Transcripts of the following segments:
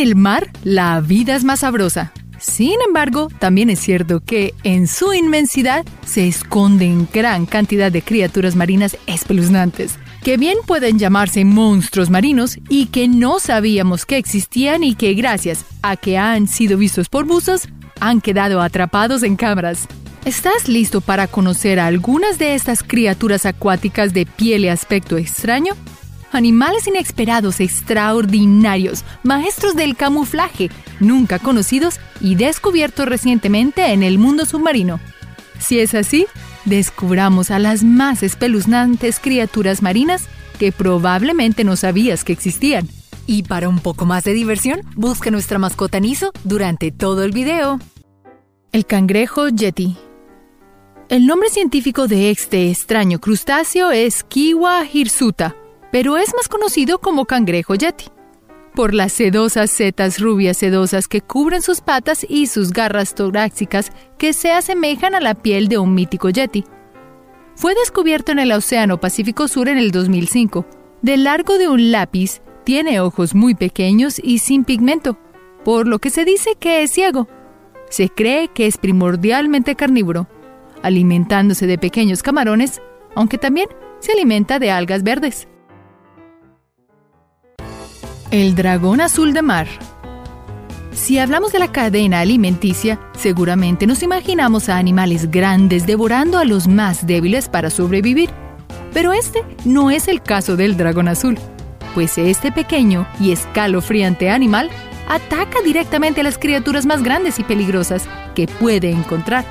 El mar, la vida es más sabrosa. Sin embargo, también es cierto que en su inmensidad se esconden gran cantidad de criaturas marinas espeluznantes, que bien pueden llamarse monstruos marinos y que no sabíamos que existían y que gracias a que han sido vistos por buzos, han quedado atrapados en cámaras. ¿Estás listo para conocer a algunas de estas criaturas acuáticas de piel y aspecto extraño? Animales inesperados, extraordinarios, maestros del camuflaje, nunca conocidos y descubiertos recientemente en el mundo submarino. Si es así, descubramos a las más espeluznantes criaturas marinas que probablemente no sabías que existían. Y para un poco más de diversión, busca nuestra mascota Niso durante todo el video. El cangrejo Yeti. El nombre científico de este extraño crustáceo es Kiwa hirsuta pero es más conocido como cangrejo yeti, por las sedosas setas rubias sedosas que cubren sus patas y sus garras torácicas que se asemejan a la piel de un mítico yeti. Fue descubierto en el Océano Pacífico Sur en el 2005. Del largo de un lápiz, tiene ojos muy pequeños y sin pigmento, por lo que se dice que es ciego. Se cree que es primordialmente carnívoro, alimentándose de pequeños camarones, aunque también se alimenta de algas verdes. El dragón azul de mar. Si hablamos de la cadena alimenticia, seguramente nos imaginamos a animales grandes devorando a los más débiles para sobrevivir. Pero este no es el caso del dragón azul, pues este pequeño y escalofriante animal ataca directamente a las criaturas más grandes y peligrosas que puede encontrar.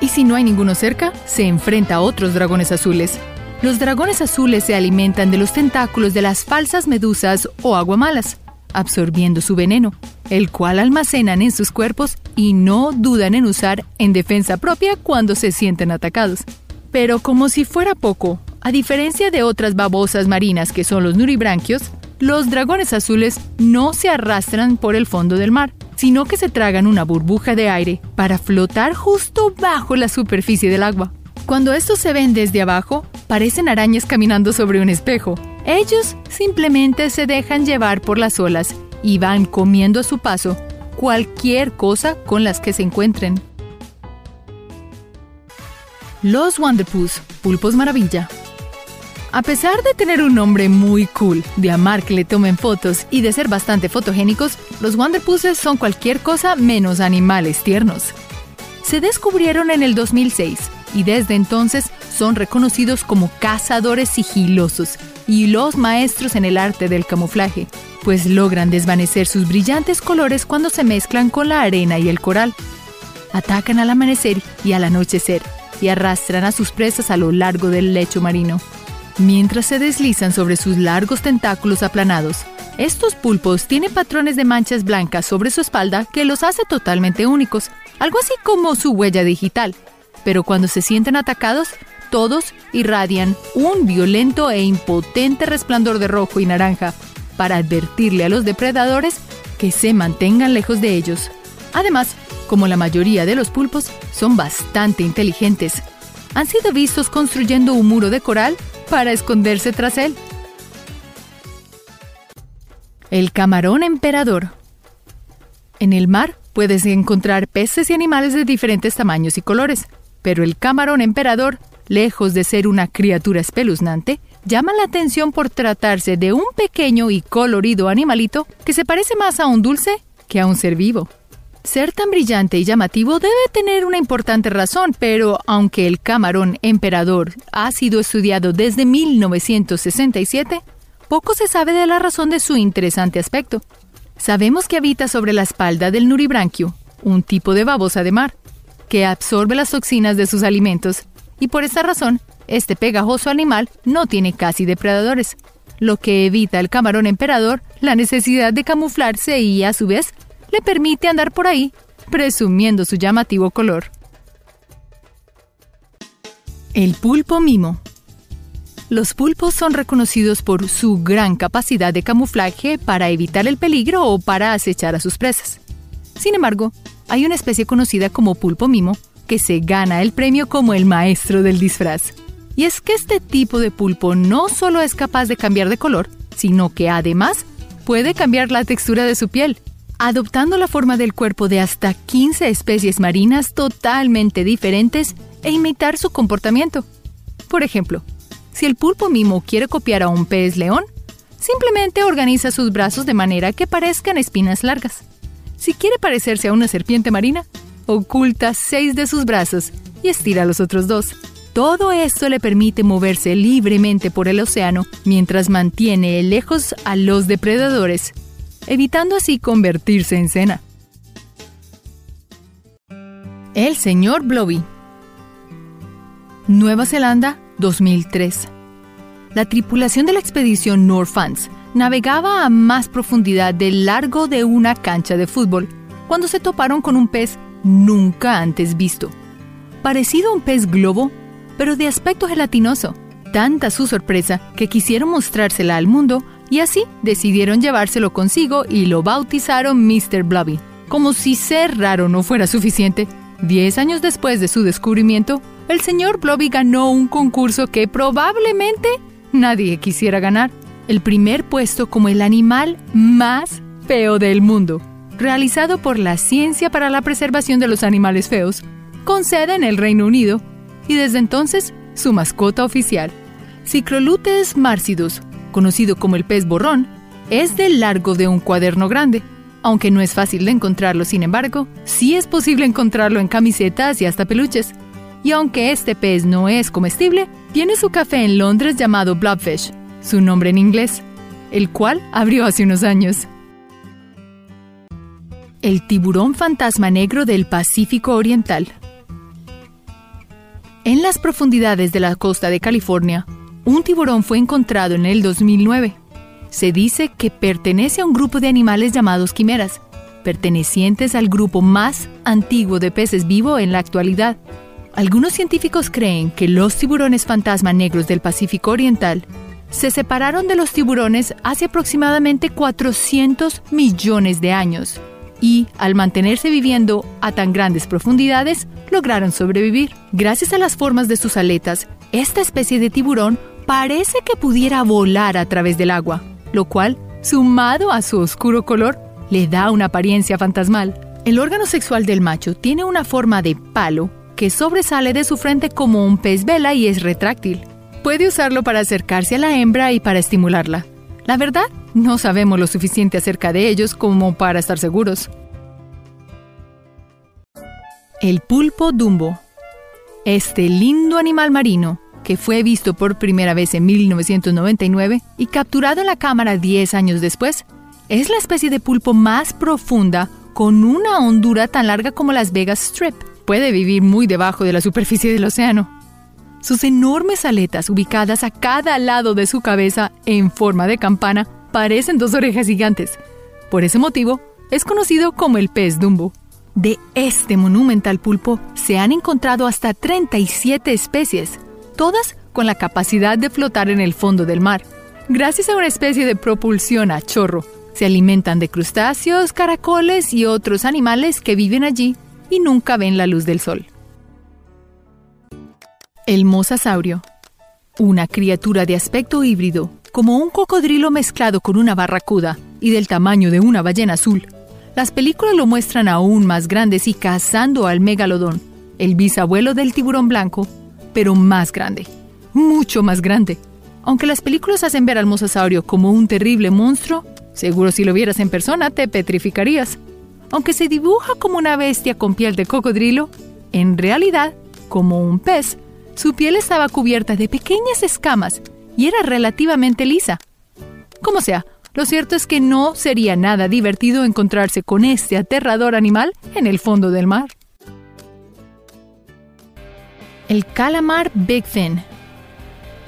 Y si no hay ninguno cerca, se enfrenta a otros dragones azules, los dragones azules se alimentan de los tentáculos de las falsas medusas o aguamalas, absorbiendo su veneno, el cual almacenan en sus cuerpos y no dudan en usar en defensa propia cuando se sienten atacados. Pero como si fuera poco, a diferencia de otras babosas marinas que son los nuribranquios, los dragones azules no se arrastran por el fondo del mar, sino que se tragan una burbuja de aire para flotar justo bajo la superficie del agua. Cuando estos se ven desde abajo, parecen arañas caminando sobre un espejo. Ellos simplemente se dejan llevar por las olas y van comiendo a su paso cualquier cosa con las que se encuentren. Los Wanderpus, pulpos maravilla. A pesar de tener un nombre muy cool, de amar que le tomen fotos y de ser bastante fotogénicos, los Wanderpuses son cualquier cosa menos animales tiernos. Se descubrieron en el 2006 y desde entonces son reconocidos como cazadores sigilosos y los maestros en el arte del camuflaje, pues logran desvanecer sus brillantes colores cuando se mezclan con la arena y el coral. Atacan al amanecer y al anochecer y arrastran a sus presas a lo largo del lecho marino. Mientras se deslizan sobre sus largos tentáculos aplanados, estos pulpos tienen patrones de manchas blancas sobre su espalda que los hace totalmente únicos, algo así como su huella digital, pero cuando se sienten atacados, todos irradian un violento e impotente resplandor de rojo y naranja para advertirle a los depredadores que se mantengan lejos de ellos. Además, como la mayoría de los pulpos son bastante inteligentes, han sido vistos construyendo un muro de coral para esconderse tras él. El camarón emperador. En el mar puedes encontrar peces y animales de diferentes tamaños y colores. Pero el camarón emperador, lejos de ser una criatura espeluznante, llama la atención por tratarse de un pequeño y colorido animalito que se parece más a un dulce que a un ser vivo. Ser tan brillante y llamativo debe tener una importante razón, pero aunque el camarón emperador ha sido estudiado desde 1967, poco se sabe de la razón de su interesante aspecto. Sabemos que habita sobre la espalda del nuribranquio, un tipo de babosa de mar, que absorbe las toxinas de sus alimentos y por esta razón, este pegajoso animal no tiene casi depredadores, lo que evita al camarón emperador la necesidad de camuflarse y a su vez le permite andar por ahí presumiendo su llamativo color. El pulpo mimo. Los pulpos son reconocidos por su gran capacidad de camuflaje para evitar el peligro o para acechar a sus presas. Sin embargo, hay una especie conocida como pulpo mimo que se gana el premio como el maestro del disfraz. Y es que este tipo de pulpo no solo es capaz de cambiar de color, sino que además puede cambiar la textura de su piel. adoptando la forma del cuerpo de hasta 15 especies marinas totalmente diferentes e imitar su comportamiento. Por ejemplo, si el pulpo mimo quiere copiar a un pez león, simplemente organiza sus brazos de manera que parezcan espinas largas. Si quiere parecerse a una serpiente marina, oculta seis de sus brazos y estira los otros dos. Todo esto le permite moverse libremente por el océano mientras mantiene lejos a los depredadores, evitando así convertirse en cena. El señor Blobby Nueva Zelanda, 2003. La tripulación de la expedición Norfans navegaba a más profundidad del largo de una cancha de fútbol cuando se toparon con un pez nunca antes visto. Parecido a un pez globo, pero de aspecto gelatinoso. Tanta su sorpresa que quisieron mostrársela al mundo y así decidieron llevárselo consigo y lo bautizaron Mr. Blobby. Como si ser raro no fuera suficiente, diez años después de su descubrimiento, el señor Blobby ganó un concurso que probablemente nadie quisiera ganar. El primer puesto como el animal más feo del mundo, realizado por la Ciencia para la Preservación de los Animales Feos, con sede en el Reino Unido, y desde entonces su mascota oficial. Cicrolutes marcidus, conocido como el pez borrón, es del largo de un cuaderno grande. Aunque no es fácil de encontrarlo, sin embargo, sí es posible encontrarlo en camisetas y hasta peluches. Y aunque este pez no es comestible, tiene su café en Londres llamado Blobfish, su nombre en inglés, el cual abrió hace unos años. El tiburón fantasma negro del Pacífico Oriental. En las profundidades de la costa de California, un tiburón fue encontrado en el 2009. Se dice que pertenece a un grupo de animales llamados quimeras, pertenecientes al grupo más antiguo de peces vivo en la actualidad. Algunos científicos creen que los tiburones fantasma negros del Pacífico Oriental se separaron de los tiburones hace aproximadamente 400 millones de años y, al mantenerse viviendo a tan grandes profundidades, lograron sobrevivir. Gracias a las formas de sus aletas, esta especie de tiburón parece que pudiera volar a través del agua, lo cual, sumado a su oscuro color, le da una apariencia fantasmal. El órgano sexual del macho tiene una forma de palo que sobresale de su frente como un pez vela y es retráctil. Puede usarlo para acercarse a la hembra y para estimularla. La verdad, no sabemos lo suficiente acerca de ellos como para estar seguros. El pulpo dumbo. Este lindo animal marino, que fue visto por primera vez en 1999 y capturado en la cámara 10 años después, es la especie de pulpo más profunda con una hondura tan larga como las Vegas Strip. Puede vivir muy debajo de la superficie del océano. Sus enormes aletas, ubicadas a cada lado de su cabeza en forma de campana, parecen dos orejas gigantes. Por ese motivo, es conocido como el pez Dumbo. De este monumental pulpo se han encontrado hasta 37 especies, todas con la capacidad de flotar en el fondo del mar. Gracias a una especie de propulsión a chorro, se alimentan de crustáceos, caracoles y otros animales que viven allí y nunca ven la luz del sol. El mosasaurio. Una criatura de aspecto híbrido, como un cocodrilo mezclado con una barracuda y del tamaño de una ballena azul. Las películas lo muestran aún más grandes y cazando al megalodón, el bisabuelo del tiburón blanco, pero más grande, mucho más grande. Aunque las películas hacen ver al mosasaurio como un terrible monstruo, seguro si lo vieras en persona te petrificarías. Aunque se dibuja como una bestia con piel de cocodrilo, en realidad, como un pez, su piel estaba cubierta de pequeñas escamas y era relativamente lisa. Como sea, lo cierto es que no sería nada divertido encontrarse con este aterrador animal en el fondo del mar. El calamar Big Fin.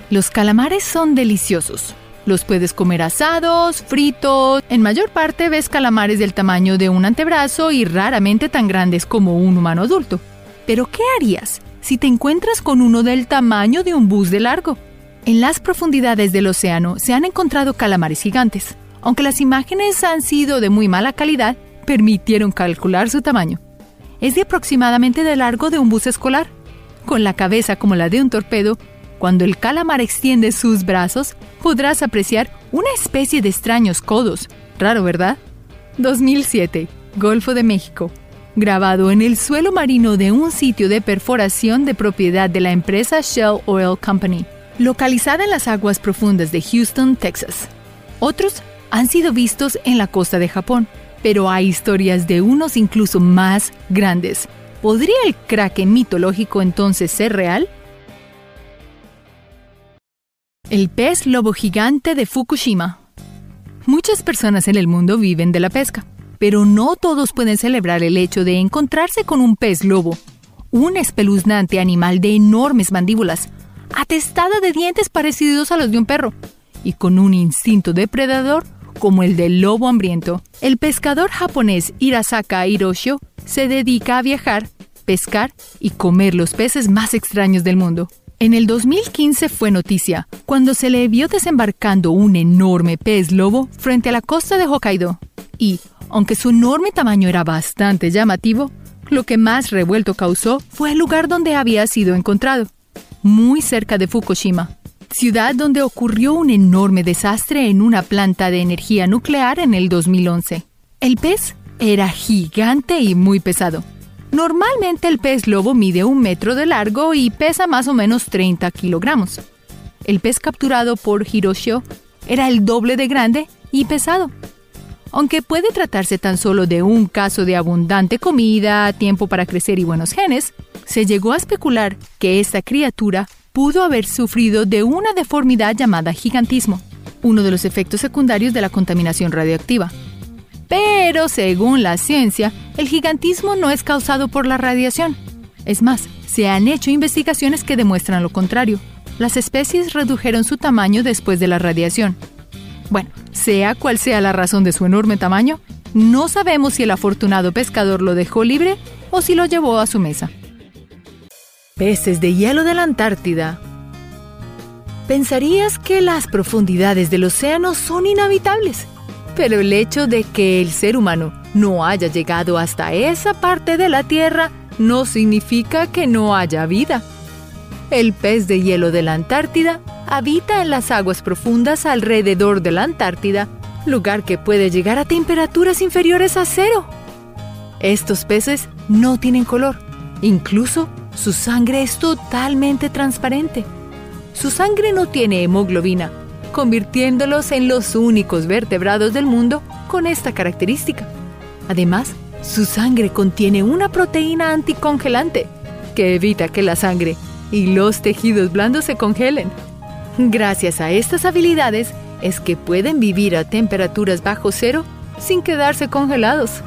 Los calamares son deliciosos. Los puedes comer asados, fritos. En mayor parte ves calamares del tamaño de un antebrazo y raramente tan grandes como un humano adulto. Pero ¿qué harías si te encuentras con uno del tamaño de un bus de largo. En las profundidades del océano se han encontrado calamares gigantes. Aunque las imágenes han sido de muy mala calidad, permitieron calcular su tamaño. Es de aproximadamente de largo de un bus escolar. Con la cabeza como la de un torpedo, cuando el calamar extiende sus brazos, podrás apreciar una especie de extraños codos. Raro, ¿verdad? 2007, Golfo de México. Grabado en el suelo marino de un sitio de perforación de propiedad de la empresa Shell Oil Company, localizada en las aguas profundas de Houston, Texas. Otros han sido vistos en la costa de Japón, pero hay historias de unos incluso más grandes. ¿Podría el kraken mitológico entonces ser real? El pez lobo gigante de Fukushima. Muchas personas en el mundo viven de la pesca, pero no todos pueden celebrar el hecho de encontrarse con un pez lobo, un espeluznante animal de enormes mandíbulas, atestada de dientes parecidos a los de un perro, y con un instinto depredador como el del lobo hambriento. El pescador japonés Hirasaka Hiroshio se dedica a viajar, pescar y comer los peces más extraños del mundo. En el 2015 fue noticia cuando se le vio desembarcando un enorme pez lobo frente a la costa de Hokkaido. Y, aunque su enorme tamaño era bastante llamativo, lo que más revuelto causó fue el lugar donde había sido encontrado, muy cerca de Fukushima, ciudad donde ocurrió un enorme desastre en una planta de energía nuclear en el 2011. El pez era gigante y muy pesado. Normalmente el pez lobo mide un metro de largo y pesa más o menos 30 kilogramos. El pez capturado por Hiroshio era el doble de grande y pesado. Aunque puede tratarse tan solo de un caso de abundante comida, tiempo para crecer y buenos genes, se llegó a especular que esta criatura pudo haber sufrido de una deformidad llamada gigantismo, uno de los efectos secundarios de la contaminación radioactiva. Pero según la ciencia, el gigantismo no es causado por la radiación. Es más, se han hecho investigaciones que demuestran lo contrario. Las especies redujeron su tamaño después de la radiación. Bueno, sea cual sea la razón de su enorme tamaño, no sabemos si el afortunado pescador lo dejó libre o si lo llevó a su mesa. Peces de hielo de la Antártida. Pensarías que las profundidades del océano son inhabitables, pero el hecho de que el ser humano no haya llegado hasta esa parte de la Tierra no significa que no haya vida. El pez de hielo de la Antártida habita en las aguas profundas alrededor de la Antártida, lugar que puede llegar a temperaturas inferiores a cero. Estos peces no tienen color, incluso su sangre es totalmente transparente. Su sangre no tiene hemoglobina, convirtiéndolos en los únicos vertebrados del mundo con esta característica. Además, su sangre contiene una proteína anticongelante que evita que la sangre y los tejidos blandos se congelen. Gracias a estas habilidades es que pueden vivir a temperaturas bajo cero sin quedarse congelados.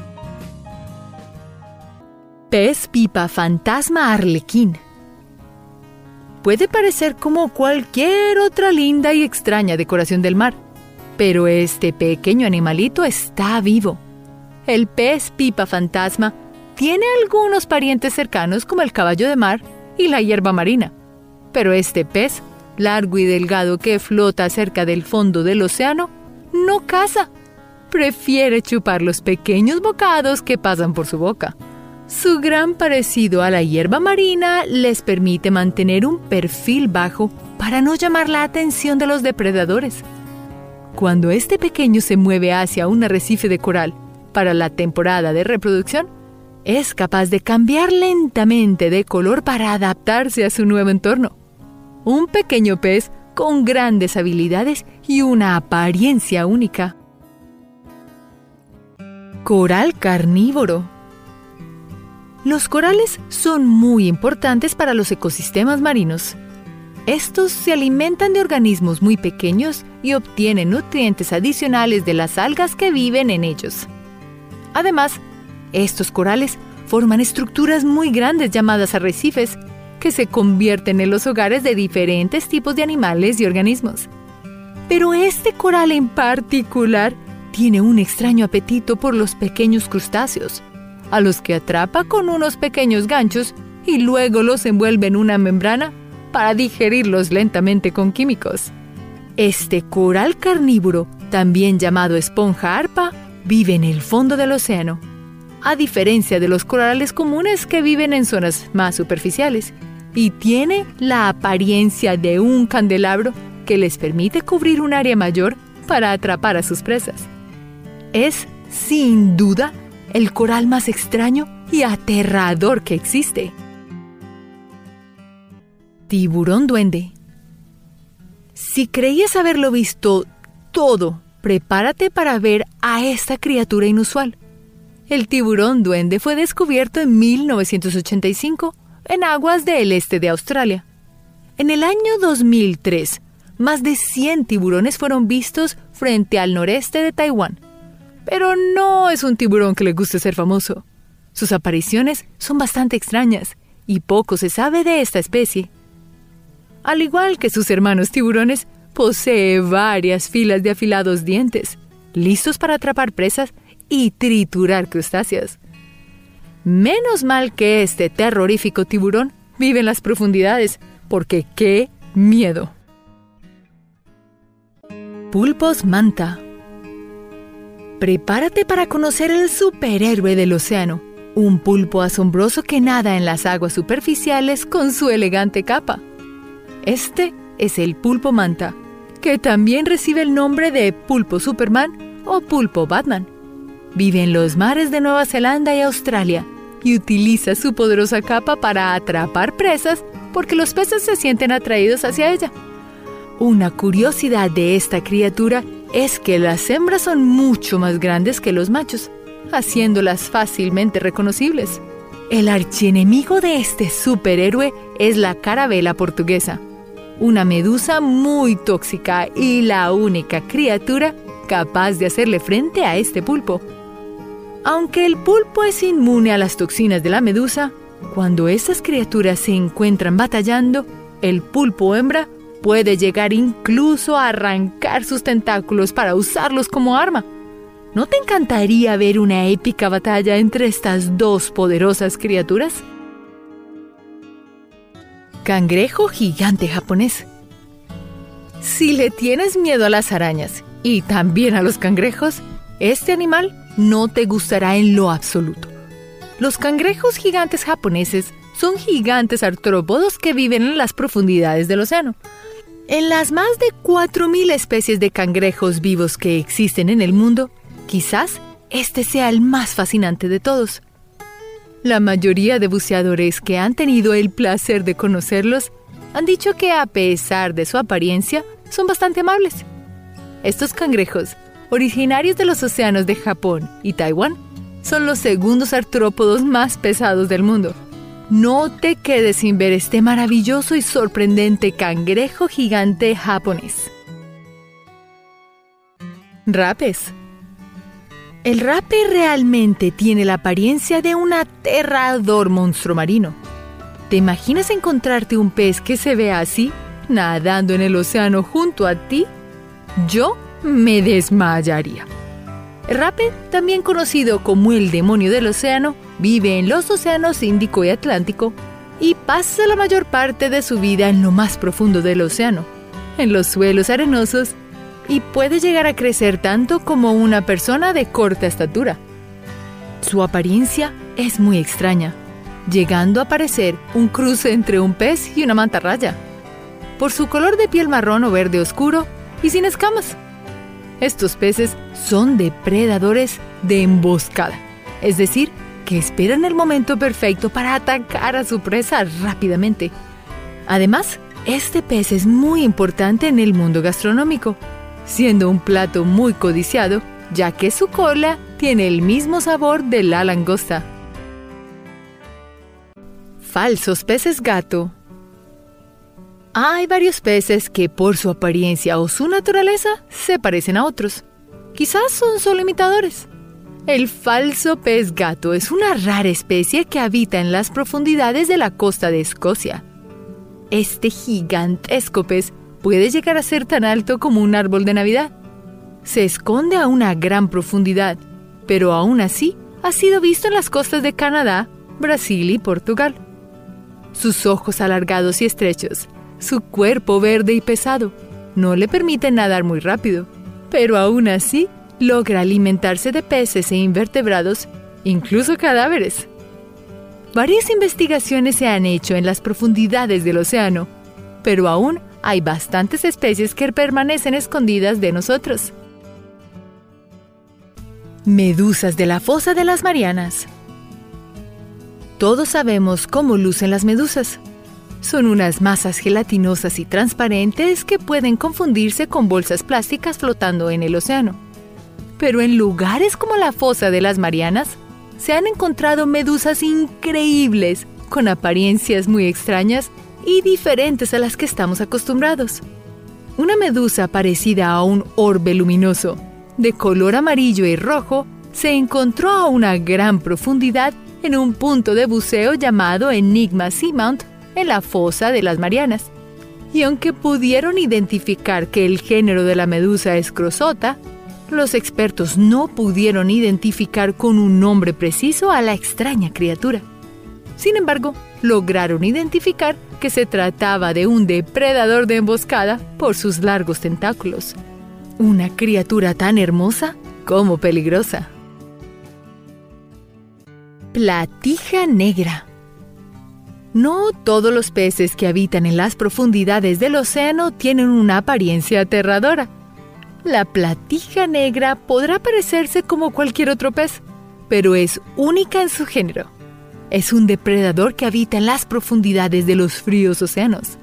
Pez pipa fantasma arlequín puede parecer como cualquier otra linda y extraña decoración del mar, pero este pequeño animalito está vivo. El pez pipa fantasma tiene algunos parientes cercanos como el caballo de mar y la hierba marina, pero este pez, largo y delgado que flota cerca del fondo del océano, no caza. Prefiere chupar los pequeños bocados que pasan por su boca. Su gran parecido a la hierba marina les permite mantener un perfil bajo para no llamar la atención de los depredadores. Cuando este pequeño se mueve hacia un arrecife de coral para la temporada de reproducción, es capaz de cambiar lentamente de color para adaptarse a su nuevo entorno. Un pequeño pez con grandes habilidades y una apariencia única. Coral carnívoro los corales son muy importantes para los ecosistemas marinos. Estos se alimentan de organismos muy pequeños y obtienen nutrientes adicionales de las algas que viven en ellos. Además, estos corales forman estructuras muy grandes llamadas arrecifes, que se convierten en los hogares de diferentes tipos de animales y organismos. Pero este coral en particular tiene un extraño apetito por los pequeños crustáceos a los que atrapa con unos pequeños ganchos y luego los envuelve en una membrana para digerirlos lentamente con químicos. Este coral carnívoro, también llamado esponja arpa, vive en el fondo del océano. A diferencia de los corales comunes que viven en zonas más superficiales, y tiene la apariencia de un candelabro que les permite cubrir un área mayor para atrapar a sus presas. Es sin duda, el coral más extraño y aterrador que existe. Tiburón duende. Si creías haberlo visto todo, prepárate para ver a esta criatura inusual. El tiburón duende fue descubierto en 1985 en aguas del este de Australia. En el año 2003, más de 100 tiburones fueron vistos frente al noreste de Taiwán. Pero no es un tiburón que le guste ser famoso. Sus apariciones son bastante extrañas y poco se sabe de esta especie. Al igual que sus hermanos tiburones, posee varias filas de afilados dientes, listos para atrapar presas y triturar crustáceos. Menos mal que este terrorífico tiburón vive en las profundidades, porque qué miedo. Pulpos manta. Prepárate para conocer el superhéroe del océano, un pulpo asombroso que nada en las aguas superficiales con su elegante capa. Este es el pulpo manta, que también recibe el nombre de pulpo Superman o pulpo Batman. Vive en los mares de Nueva Zelanda y Australia y utiliza su poderosa capa para atrapar presas porque los peces se sienten atraídos hacia ella. Una curiosidad de esta criatura es que las hembras son mucho más grandes que los machos, haciéndolas fácilmente reconocibles. El archienemigo de este superhéroe es la carabela portuguesa, una medusa muy tóxica y la única criatura capaz de hacerle frente a este pulpo. Aunque el pulpo es inmune a las toxinas de la medusa, cuando estas criaturas se encuentran batallando, el pulpo hembra puede llegar incluso a arrancar sus tentáculos para usarlos como arma. ¿No te encantaría ver una épica batalla entre estas dos poderosas criaturas? Cangrejo gigante japonés. Si le tienes miedo a las arañas y también a los cangrejos, este animal no te gustará en lo absoluto. Los cangrejos gigantes japoneses son gigantes artrópodos que viven en las profundidades del océano. En las más de 4.000 especies de cangrejos vivos que existen en el mundo, quizás este sea el más fascinante de todos. La mayoría de buceadores que han tenido el placer de conocerlos han dicho que a pesar de su apariencia, son bastante amables. Estos cangrejos originarios de los océanos de Japón y Taiwán, son los segundos artrópodos más pesados del mundo. No te quedes sin ver este maravilloso y sorprendente cangrejo gigante japonés. Rapes. El rape realmente tiene la apariencia de un aterrador monstruo marino. ¿Te imaginas encontrarte un pez que se vea así, nadando en el océano junto a ti? Yo me desmayaría. Rape, también conocido como el demonio del océano, vive en los océanos Índico y Atlántico y pasa la mayor parte de su vida en lo más profundo del océano, en los suelos arenosos, y puede llegar a crecer tanto como una persona de corta estatura. Su apariencia es muy extraña, llegando a parecer un cruce entre un pez y una mantarraya, por su color de piel marrón o verde oscuro y sin escamas. Estos peces son depredadores de emboscada, es decir, que esperan el momento perfecto para atacar a su presa rápidamente. Además, este pez es muy importante en el mundo gastronómico, siendo un plato muy codiciado, ya que su cola tiene el mismo sabor de la langosta. Falsos peces gato hay varios peces que por su apariencia o su naturaleza se parecen a otros. Quizás son solo imitadores. El falso pez gato es una rara especie que habita en las profundidades de la costa de Escocia. Este gigantesco pez puede llegar a ser tan alto como un árbol de Navidad. Se esconde a una gran profundidad, pero aún así ha sido visto en las costas de Canadá, Brasil y Portugal. Sus ojos alargados y estrechos su cuerpo verde y pesado no le permite nadar muy rápido, pero aún así logra alimentarse de peces e invertebrados, incluso cadáveres. Varias investigaciones se han hecho en las profundidades del océano, pero aún hay bastantes especies que permanecen escondidas de nosotros. Medusas de la fosa de las Marianas. Todos sabemos cómo lucen las medusas. Son unas masas gelatinosas y transparentes que pueden confundirse con bolsas plásticas flotando en el océano. Pero en lugares como la fosa de las Marianas, se han encontrado medusas increíbles, con apariencias muy extrañas y diferentes a las que estamos acostumbrados. Una medusa parecida a un orbe luminoso, de color amarillo y rojo, se encontró a una gran profundidad en un punto de buceo llamado Enigma Seamount en la fosa de las Marianas. Y aunque pudieron identificar que el género de la medusa es crosota, los expertos no pudieron identificar con un nombre preciso a la extraña criatura. Sin embargo, lograron identificar que se trataba de un depredador de emboscada por sus largos tentáculos. Una criatura tan hermosa como peligrosa. Platija negra. No todos los peces que habitan en las profundidades del océano tienen una apariencia aterradora. La platija negra podrá parecerse como cualquier otro pez, pero es única en su género. Es un depredador que habita en las profundidades de los fríos océanos.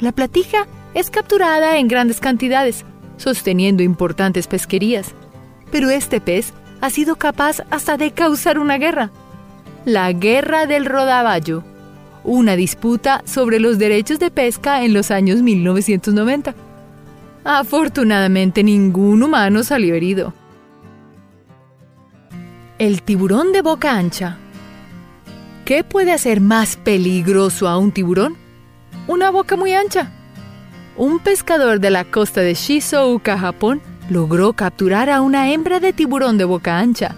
La platija es capturada en grandes cantidades sosteniendo importantes pesquerías. Pero este pez ha sido capaz hasta de causar una guerra. La Guerra del Rodaballo, una disputa sobre los derechos de pesca en los años 1990. Afortunadamente ningún humano salió herido. El tiburón de boca ancha. ¿Qué puede hacer más peligroso a un tiburón? Una boca muy ancha un pescador de la costa de Shizuoka, Japón, logró capturar a una hembra de tiburón de boca ancha.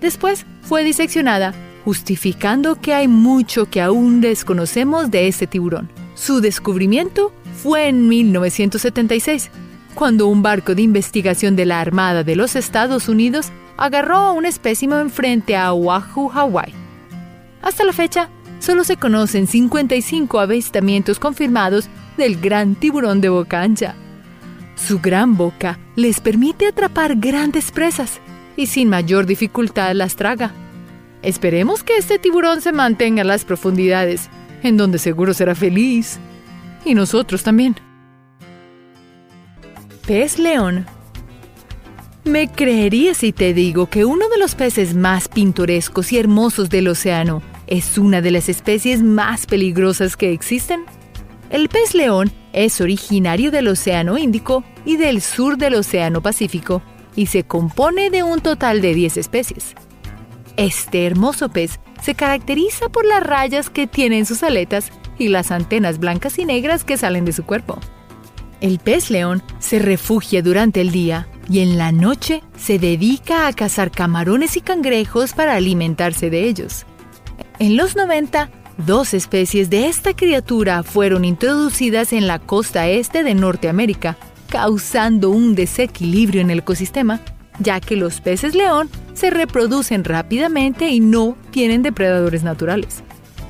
Después fue diseccionada, justificando que hay mucho que aún desconocemos de este tiburón. Su descubrimiento fue en 1976, cuando un barco de investigación de la Armada de los Estados Unidos agarró a un espécimen frente a Oahu, Hawái. Hasta la fecha, solo se conocen 55 avistamientos confirmados del gran tiburón de boca ancha. Su gran boca les permite atrapar grandes presas y sin mayor dificultad las traga. Esperemos que este tiburón se mantenga en las profundidades, en donde seguro será feliz. Y nosotros también. Pez león. ¿Me creerías si te digo que uno de los peces más pintorescos y hermosos del océano es una de las especies más peligrosas que existen? El pez león es originario del Océano Índico y del sur del Océano Pacífico y se compone de un total de 10 especies. Este hermoso pez se caracteriza por las rayas que tiene en sus aletas y las antenas blancas y negras que salen de su cuerpo. El pez león se refugia durante el día y en la noche se dedica a cazar camarones y cangrejos para alimentarse de ellos. En los 90 Dos especies de esta criatura fueron introducidas en la costa este de Norteamérica, causando un desequilibrio en el ecosistema, ya que los peces león se reproducen rápidamente y no tienen depredadores naturales.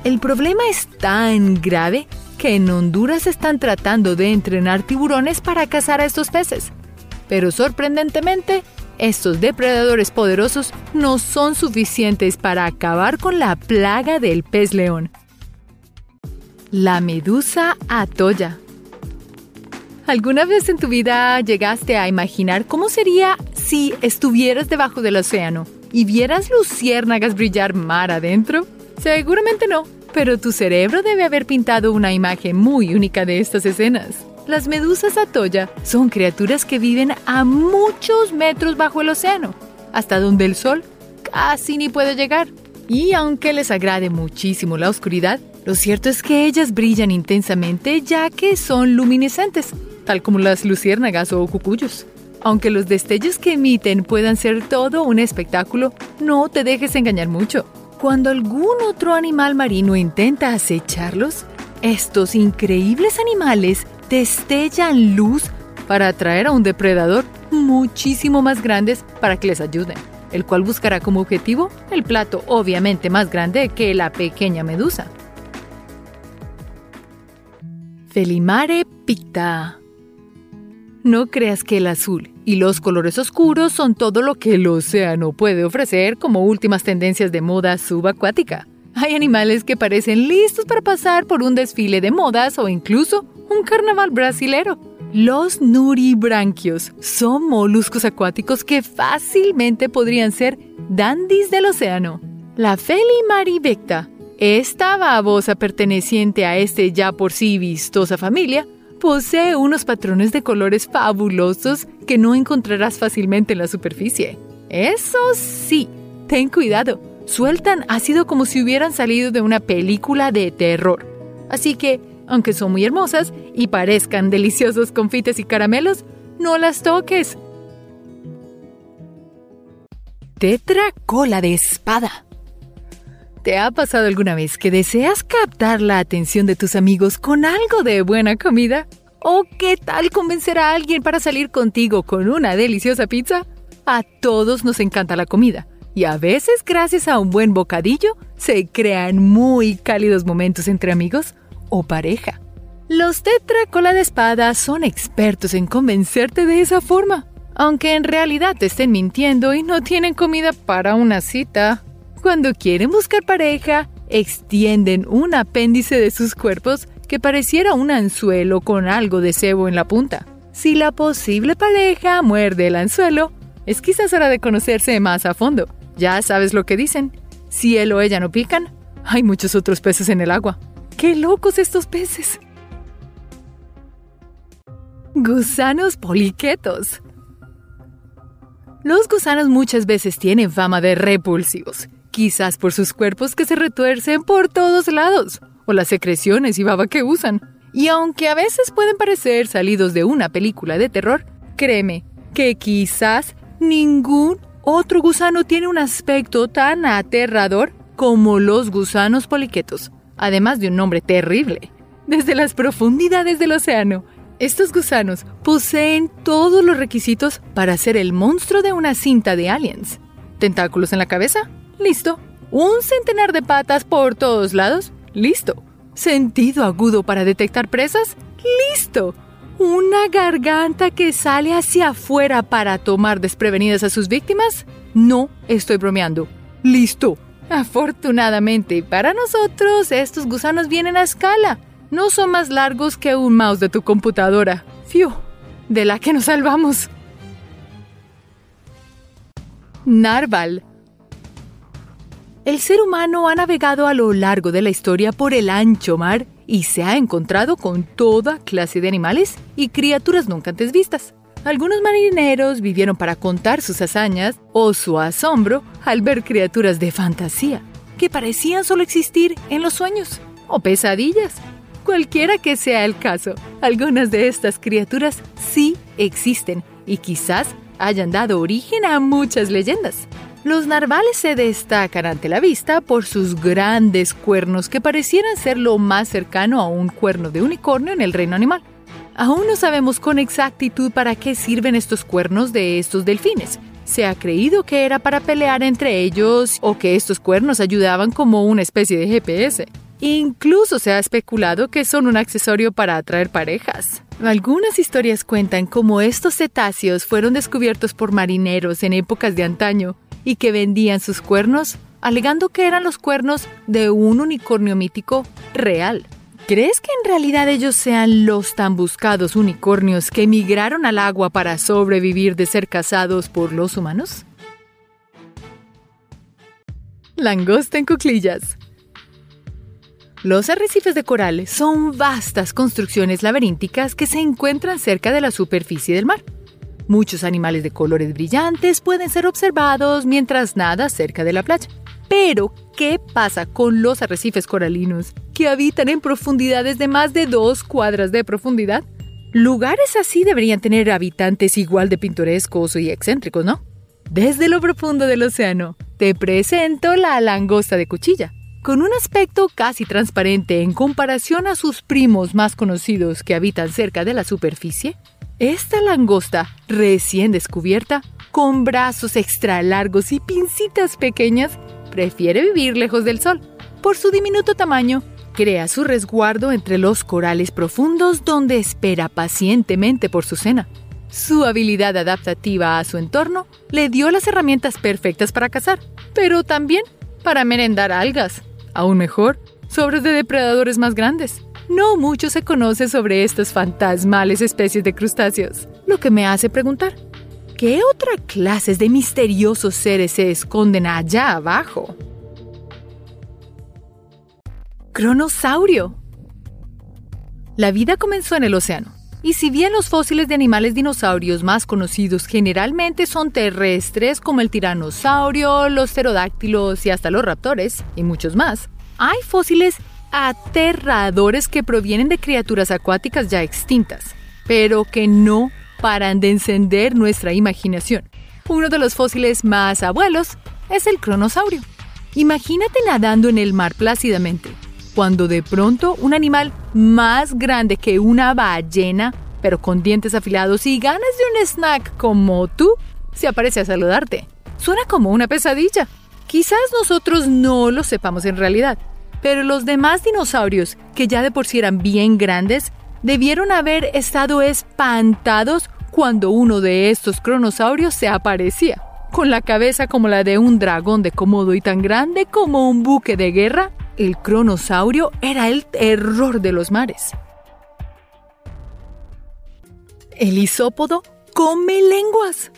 El problema es tan grave que en Honduras están tratando de entrenar tiburones para cazar a estos peces. Pero sorprendentemente, estos depredadores poderosos no son suficientes para acabar con la plaga del pez león. La medusa atoya. ¿Alguna vez en tu vida llegaste a imaginar cómo sería si estuvieras debajo del océano y vieras luciérnagas brillar mar adentro? Seguramente no, pero tu cerebro debe haber pintado una imagen muy única de estas escenas. Las medusas atoya son criaturas que viven a muchos metros bajo el océano, hasta donde el sol casi ni puede llegar. Y aunque les agrade muchísimo la oscuridad, lo cierto es que ellas brillan intensamente ya que son luminescentes, tal como las luciérnagas o cucuyos. Aunque los destellos que emiten puedan ser todo un espectáculo, no te dejes engañar mucho. Cuando algún otro animal marino intenta acecharlos, estos increíbles animales destellan luz para atraer a un depredador muchísimo más grande para que les ayuden, el cual buscará como objetivo el plato obviamente más grande que la pequeña medusa. Felimare picta. No creas que el azul y los colores oscuros son todo lo que el océano puede ofrecer como últimas tendencias de moda subacuática. Hay animales que parecen listos para pasar por un desfile de modas o incluso un carnaval brasilero. Los nuribranquios son moluscos acuáticos que fácilmente podrían ser dandis del océano. La Felimarivecta, esta babosa perteneciente a este ya por sí vistosa familia, posee unos patrones de colores fabulosos que no encontrarás fácilmente en la superficie. Eso sí, ten cuidado, sueltan ácido como si hubieran salido de una película de terror. Así que, aunque son muy hermosas y parezcan deliciosos confites y caramelos, no las toques. Tetra cola de espada. ¿Te ha pasado alguna vez que deseas captar la atención de tus amigos con algo de buena comida? ¿O qué tal convencer a alguien para salir contigo con una deliciosa pizza? A todos nos encanta la comida y a veces gracias a un buen bocadillo se crean muy cálidos momentos entre amigos o pareja. Los tetra cola de espada son expertos en convencerte de esa forma, aunque en realidad te estén mintiendo y no tienen comida para una cita. Cuando quieren buscar pareja, extienden un apéndice de sus cuerpos que pareciera un anzuelo con algo de cebo en la punta. Si la posible pareja muerde el anzuelo, es quizás hora de conocerse más a fondo. Ya sabes lo que dicen. Si él o ella no pican, hay muchos otros peces en el agua. ¡Qué locos estos peces! Gusanos poliquetos. Los gusanos muchas veces tienen fama de repulsivos quizás por sus cuerpos que se retuercen por todos lados, o las secreciones y baba que usan. Y aunque a veces pueden parecer salidos de una película de terror, créeme que quizás ningún otro gusano tiene un aspecto tan aterrador como los gusanos poliquetos, además de un nombre terrible. Desde las profundidades del océano, estos gusanos poseen todos los requisitos para ser el monstruo de una cinta de aliens. Tentáculos en la cabeza, Listo. Un centenar de patas por todos lados. Listo. Sentido agudo para detectar presas. Listo. ¿Una garganta que sale hacia afuera para tomar desprevenidas a sus víctimas? No estoy bromeando. Listo. Afortunadamente para nosotros, estos gusanos vienen a escala. No son más largos que un mouse de tu computadora. Fiu, de la que nos salvamos. Narval el ser humano ha navegado a lo largo de la historia por el ancho mar y se ha encontrado con toda clase de animales y criaturas nunca antes vistas. Algunos marineros vivieron para contar sus hazañas o su asombro al ver criaturas de fantasía que parecían solo existir en los sueños o pesadillas. Cualquiera que sea el caso, algunas de estas criaturas sí existen y quizás hayan dado origen a muchas leyendas. Los narvales se destacan ante la vista por sus grandes cuernos que parecieran ser lo más cercano a un cuerno de unicornio en el reino animal. Aún no sabemos con exactitud para qué sirven estos cuernos de estos delfines. Se ha creído que era para pelear entre ellos o que estos cuernos ayudaban como una especie de GPS. Incluso se ha especulado que son un accesorio para atraer parejas. Algunas historias cuentan cómo estos cetáceos fueron descubiertos por marineros en épocas de antaño y que vendían sus cuernos alegando que eran los cuernos de un unicornio mítico real. ¿Crees que en realidad ellos sean los tan buscados unicornios que emigraron al agua para sobrevivir de ser cazados por los humanos? Langosta en cuclillas. Los arrecifes de coral son vastas construcciones laberínticas que se encuentran cerca de la superficie del mar. Muchos animales de colores brillantes pueden ser observados mientras nada cerca de la playa. Pero, ¿qué pasa con los arrecifes coralinos que habitan en profundidades de más de dos cuadras de profundidad? Lugares así deberían tener habitantes igual de pintorescos y excéntricos, ¿no? Desde lo profundo del océano, te presento la langosta de cuchilla. Con un aspecto casi transparente en comparación a sus primos más conocidos que habitan cerca de la superficie, esta langosta, recién descubierta, con brazos extra largos y pincitas pequeñas, prefiere vivir lejos del sol. Por su diminuto tamaño, crea su resguardo entre los corales profundos donde espera pacientemente por su cena. Su habilidad adaptativa a su entorno le dio las herramientas perfectas para cazar, pero también para merendar algas. Aún mejor, sobres de depredadores más grandes. No mucho se conoce sobre estas fantasmales especies de crustáceos, lo que me hace preguntar, ¿qué otra clases de misteriosos seres se esconden allá abajo? Cronosaurio. La vida comenzó en el océano, y si bien los fósiles de animales dinosaurios más conocidos generalmente son terrestres como el tiranosaurio, los pterodáctilos y hasta los raptores, y muchos más, hay fósiles aterradores que provienen de criaturas acuáticas ya extintas, pero que no paran de encender nuestra imaginación. Uno de los fósiles más abuelos es el cronosaurio. Imagínate nadando en el mar plácidamente, cuando de pronto un animal más grande que una ballena, pero con dientes afilados y ganas de un snack como tú, se aparece a saludarte. Suena como una pesadilla. Quizás nosotros no lo sepamos en realidad, pero los demás dinosaurios, que ya de por sí eran bien grandes, debieron haber estado espantados cuando uno de estos cronosaurios se aparecía. Con la cabeza como la de un dragón de Komodo y tan grande como un buque de guerra, el cronosaurio era el terror de los mares. El isópodo come lenguas.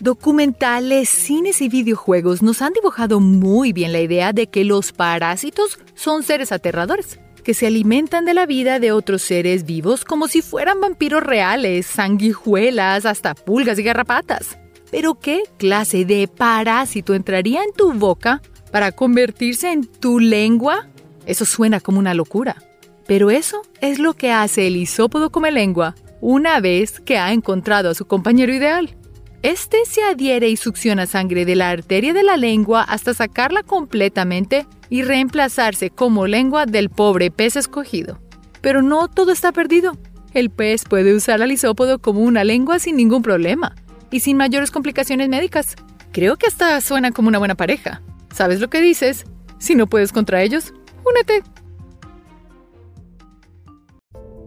Documentales, cines y videojuegos nos han dibujado muy bien la idea de que los parásitos son seres aterradores, que se alimentan de la vida de otros seres vivos como si fueran vampiros reales, sanguijuelas, hasta pulgas y garrapatas. Pero ¿qué clase de parásito entraría en tu boca para convertirse en tu lengua? Eso suena como una locura. Pero eso es lo que hace el isópodo come lengua una vez que ha encontrado a su compañero ideal. Este se adhiere y succiona sangre de la arteria de la lengua hasta sacarla completamente y reemplazarse como lengua del pobre pez escogido. Pero no todo está perdido. El pez puede usar al isópodo como una lengua sin ningún problema y sin mayores complicaciones médicas. Creo que hasta suena como una buena pareja. ¿Sabes lo que dices? Si no puedes contra ellos, únete.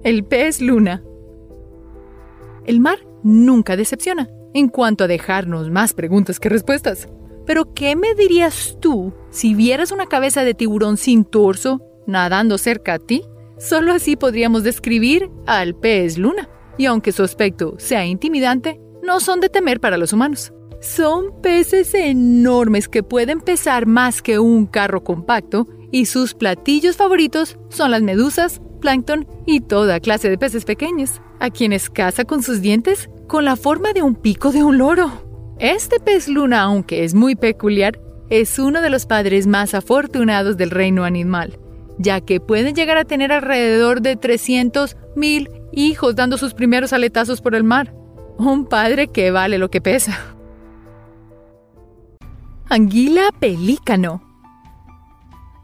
El pez luna. El mar nunca decepciona en cuanto a dejarnos más preguntas que respuestas. Pero ¿qué me dirías tú si vieras una cabeza de tiburón sin torso nadando cerca a ti? Solo así podríamos describir al pez luna. Y aunque su aspecto sea intimidante, no son de temer para los humanos. Son peces enormes que pueden pesar más que un carro compacto y sus platillos favoritos son las medusas, plancton y toda clase de peces pequeños, a quienes caza con sus dientes con la forma de un pico de un loro. Este pez luna, aunque es muy peculiar, es uno de los padres más afortunados del reino animal, ya que pueden llegar a tener alrededor de 300 mil hijos dando sus primeros aletazos por el mar. Un padre que vale lo que pesa. Anguila pelícano.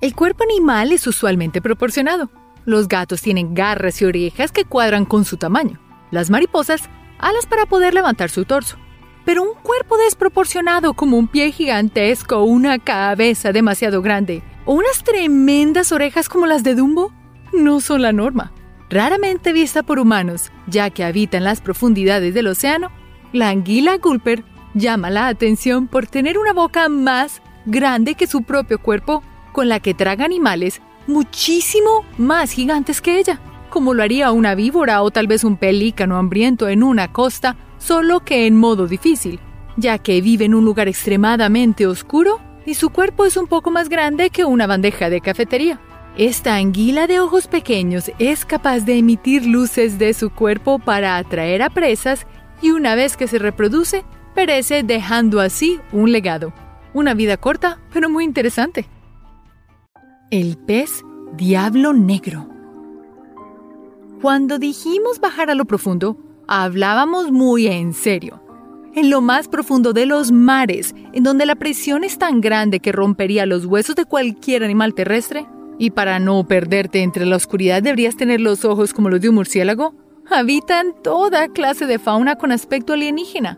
El cuerpo animal es usualmente proporcionado. Los gatos tienen garras y orejas que cuadran con su tamaño. Las mariposas alas para poder levantar su torso. Pero un cuerpo desproporcionado como un pie gigantesco, una cabeza demasiado grande o unas tremendas orejas como las de Dumbo no son la norma. Raramente vista por humanos, ya que habita en las profundidades del océano, la anguila gulper llama la atención por tener una boca más grande que su propio cuerpo, con la que traga animales muchísimo más gigantes que ella como lo haría una víbora o tal vez un pelícano hambriento en una costa, solo que en modo difícil, ya que vive en un lugar extremadamente oscuro y su cuerpo es un poco más grande que una bandeja de cafetería. Esta anguila de ojos pequeños es capaz de emitir luces de su cuerpo para atraer a presas y una vez que se reproduce, perece dejando así un legado. Una vida corta, pero muy interesante. El pez diablo negro. Cuando dijimos bajar a lo profundo, hablábamos muy en serio. En lo más profundo de los mares, en donde la presión es tan grande que rompería los huesos de cualquier animal terrestre, y para no perderte entre la oscuridad deberías tener los ojos como los de un murciélago, habitan toda clase de fauna con aspecto alienígena.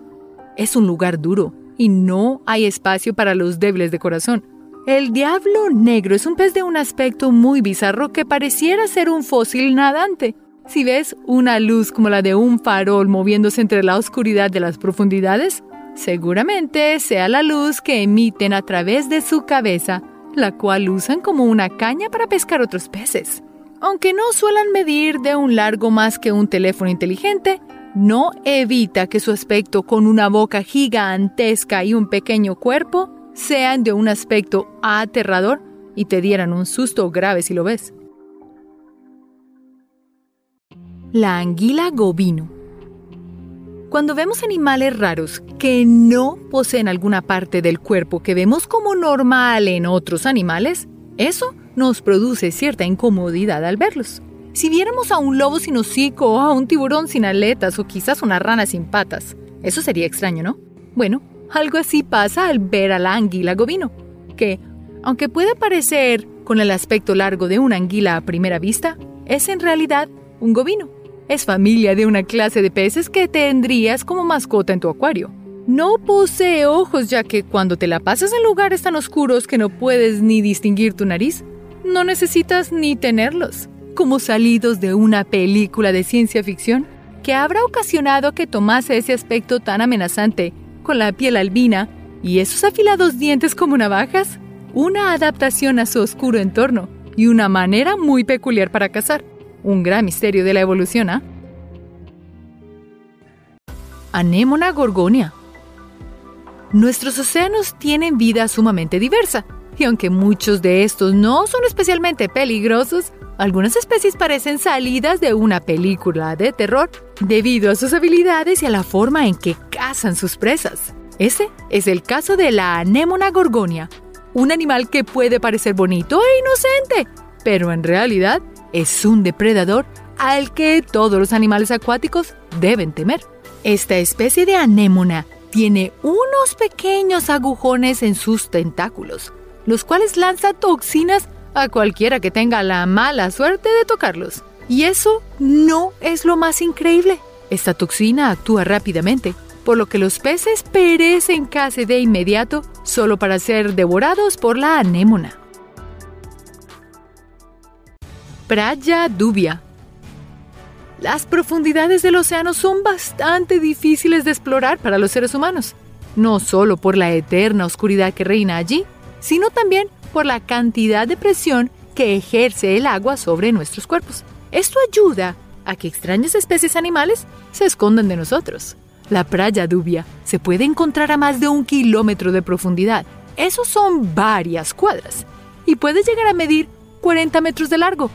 Es un lugar duro y no hay espacio para los débiles de corazón. El diablo negro es un pez de un aspecto muy bizarro que pareciera ser un fósil nadante, Si ves una luz como la de un farol moviéndose entre la oscuridad de las profundidades, seguramente sea la luz que emiten a través de su cabeza, la cual usan como una caña para pescar otros peces. Aunque no suelen medir de un largo más que un teléfono inteligente, no evita que su aspecto con una boca gigantesca y un pequeño cuerpo sean de un aspecto aterrador y te dieran un susto grave si lo ves. La anguila gobino. Cuando vemos animales raros que no poseen alguna parte del cuerpo que vemos como normal en otros animales, eso nos produce cierta incomodidad al verlos. Si viéramos a un lobo sin hocico, o a un tiburón sin aletas o quizás una rana sin patas, eso sería extraño, ¿no? Bueno, algo así pasa al ver a la anguila gobino, que, aunque puede parecer con el aspecto largo de una anguila a primera vista, es en realidad un gobino. Es familia de una clase de peces que tendrías como mascota en tu acuario. No posee ojos ya que cuando te la pasas en lugares tan oscuros que no puedes ni distinguir tu nariz, no necesitas ni tenerlos, como salidos de una película de ciencia ficción que habrá ocasionado que tomase ese aspecto tan amenazante, con la piel albina y esos afilados dientes como navajas, una adaptación a su oscuro entorno y una manera muy peculiar para cazar un gran misterio de la evolución, ¿ah? Anémona gorgonia. Nuestros océanos tienen vida sumamente diversa, y aunque muchos de estos no son especialmente peligrosos, algunas especies parecen salidas de una película de terror debido a sus habilidades y a la forma en que cazan sus presas. Ese es el caso de la anémona gorgonia, un animal que puede parecer bonito e inocente, pero en realidad es un depredador al que todos los animales acuáticos deben temer. Esta especie de anémona tiene unos pequeños agujones en sus tentáculos, los cuales lanza toxinas a cualquiera que tenga la mala suerte de tocarlos. Y eso no es lo más increíble. Esta toxina actúa rápidamente, por lo que los peces perecen casi de inmediato solo para ser devorados por la anémona. Praia Dubia. Las profundidades del océano son bastante difíciles de explorar para los seres humanos, no solo por la eterna oscuridad que reina allí, sino también por la cantidad de presión que ejerce el agua sobre nuestros cuerpos. Esto ayuda a que extrañas especies animales se escondan de nosotros. La playa Dubia se puede encontrar a más de un kilómetro de profundidad. Esos son varias cuadras. Y puede llegar a medir 40 metros de largo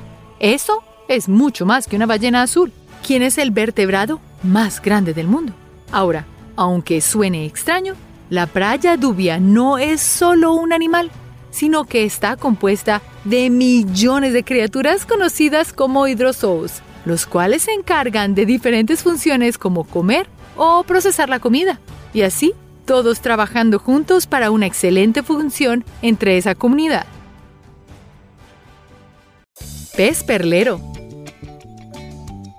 eso es mucho más que una ballena azul, quien es el vertebrado más grande del mundo. Ahora, aunque suene extraño, la playa dubia no es solo un animal, sino que está compuesta de millones de criaturas conocidas como hidrozoos, los cuales se encargan de diferentes funciones como comer o procesar la comida, y así todos trabajando juntos para una excelente función entre esa comunidad. Pez perlero.